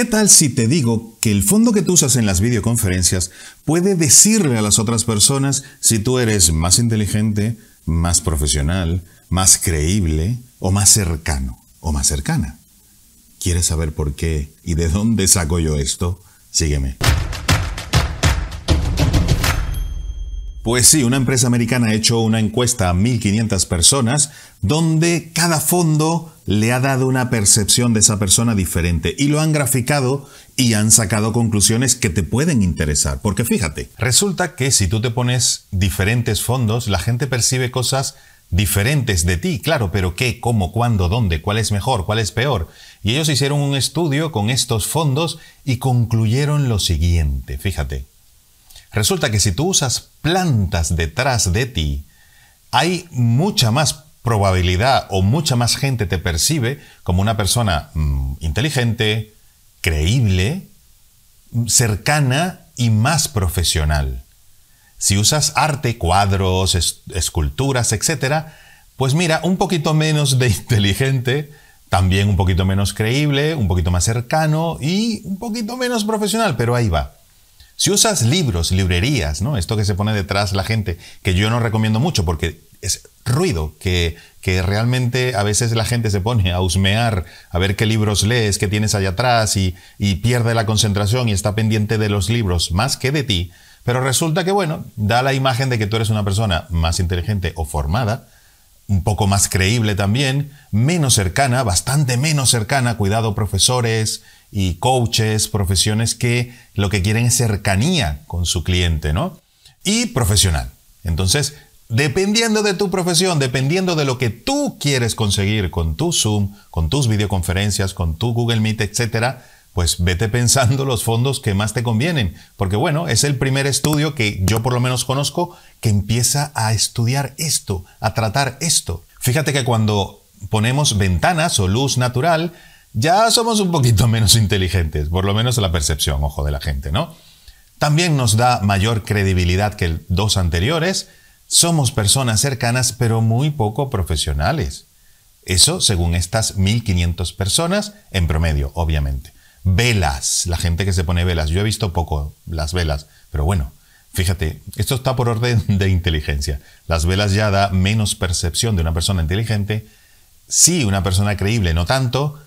¿Qué tal si te digo que el fondo que tú usas en las videoconferencias puede decirle a las otras personas si tú eres más inteligente, más profesional, más creíble o más cercano o más cercana? ¿Quieres saber por qué y de dónde saco yo esto? Sígueme. Pues sí, una empresa americana ha hecho una encuesta a 1.500 personas donde cada fondo le ha dado una percepción de esa persona diferente y lo han graficado y han sacado conclusiones que te pueden interesar. Porque fíjate, resulta que si tú te pones diferentes fondos, la gente percibe cosas diferentes de ti, claro, pero qué, cómo, cuándo, dónde, cuál es mejor, cuál es peor. Y ellos hicieron un estudio con estos fondos y concluyeron lo siguiente, fíjate. Resulta que si tú usas plantas detrás de ti, hay mucha más probabilidad o mucha más gente te percibe como una persona mm, inteligente, creíble, cercana y más profesional. Si usas arte, cuadros, esculturas, etc., pues mira, un poquito menos de inteligente, también un poquito menos creíble, un poquito más cercano y un poquito menos profesional, pero ahí va. Si usas libros, librerías, ¿no? Esto que se pone detrás la gente, que yo no recomiendo mucho porque es ruido, que, que realmente a veces la gente se pone a husmear, a ver qué libros lees, qué tienes allá atrás y, y pierde la concentración y está pendiente de los libros más que de ti. Pero resulta que, bueno, da la imagen de que tú eres una persona más inteligente o formada, un poco más creíble también, menos cercana, bastante menos cercana, cuidado profesores y coaches, profesiones que lo que quieren es cercanía con su cliente, ¿no? Y profesional. Entonces, dependiendo de tu profesión, dependiendo de lo que tú quieres conseguir con tu Zoom, con tus videoconferencias, con tu Google Meet, etcétera, pues vete pensando los fondos que más te convienen, porque bueno, es el primer estudio que yo por lo menos conozco que empieza a estudiar esto, a tratar esto. Fíjate que cuando ponemos ventanas o luz natural, ya somos un poquito menos inteligentes, por lo menos la percepción, ojo, de la gente, ¿no? También nos da mayor credibilidad que dos anteriores, somos personas cercanas pero muy poco profesionales. Eso según estas 1500 personas en promedio, obviamente. Velas, la gente que se pone velas. Yo he visto poco las velas, pero bueno, fíjate, esto está por orden de inteligencia. Las velas ya da menos percepción de una persona inteligente. Sí, una persona creíble, no tanto.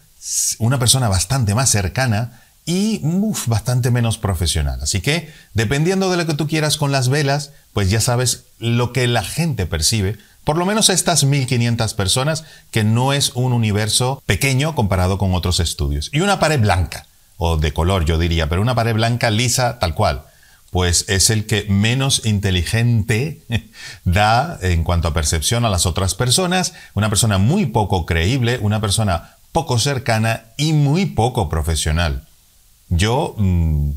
Una persona bastante más cercana y bastante menos profesional. Así que, dependiendo de lo que tú quieras con las velas, pues ya sabes lo que la gente percibe. Por lo menos estas 1500 personas, que no es un universo pequeño comparado con otros estudios. Y una pared blanca, o de color yo diría, pero una pared blanca lisa tal cual. Pues es el que menos inteligente da en cuanto a percepción a las otras personas, una persona muy poco creíble, una persona poco cercana y muy poco profesional. Yo mm,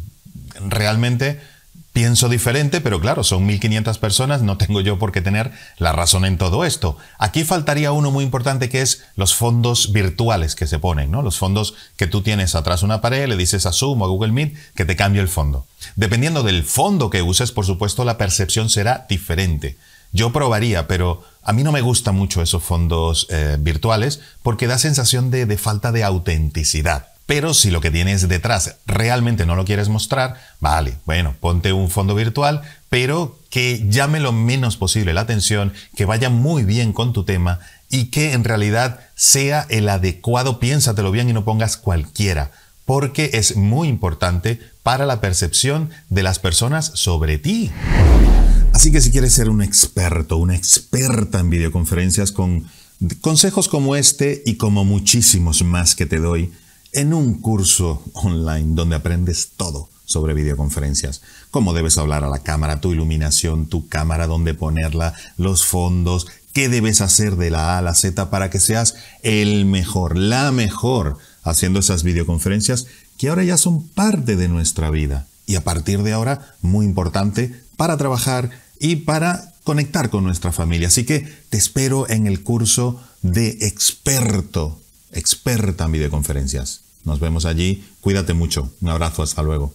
realmente pienso diferente, pero claro, son 1.500 personas, no tengo yo por qué tener la razón en todo esto. Aquí faltaría uno muy importante que es los fondos virtuales que se ponen, ¿no? Los fondos que tú tienes atrás una pared, le dices a Zoom o a Google Meet que te cambie el fondo. Dependiendo del fondo que uses, por supuesto, la percepción será diferente. Yo probaría, pero a mí no me gustan mucho esos fondos eh, virtuales porque da sensación de falta de autenticidad. Pero si lo que tienes detrás realmente no lo quieres mostrar, vale, bueno, ponte un fondo virtual, pero que llame lo menos posible la atención, que vaya muy bien con tu tema y que en realidad sea el adecuado, piénsatelo bien y no pongas cualquiera, porque es muy importante para la percepción de las personas sobre ti. Así que si quieres ser un experto, una experta en videoconferencias con consejos como este y como muchísimos más que te doy, en un curso online donde aprendes todo sobre videoconferencias. Cómo debes hablar a la cámara, tu iluminación, tu cámara, dónde ponerla, los fondos, qué debes hacer de la A a la Z para que seas el mejor, la mejor haciendo esas videoconferencias que ahora ya son parte de nuestra vida. Y a partir de ahora, muy importante para trabajar y para conectar con nuestra familia. Así que te espero en el curso de experto, experta en videoconferencias. Nos vemos allí. Cuídate mucho. Un abrazo. Hasta luego.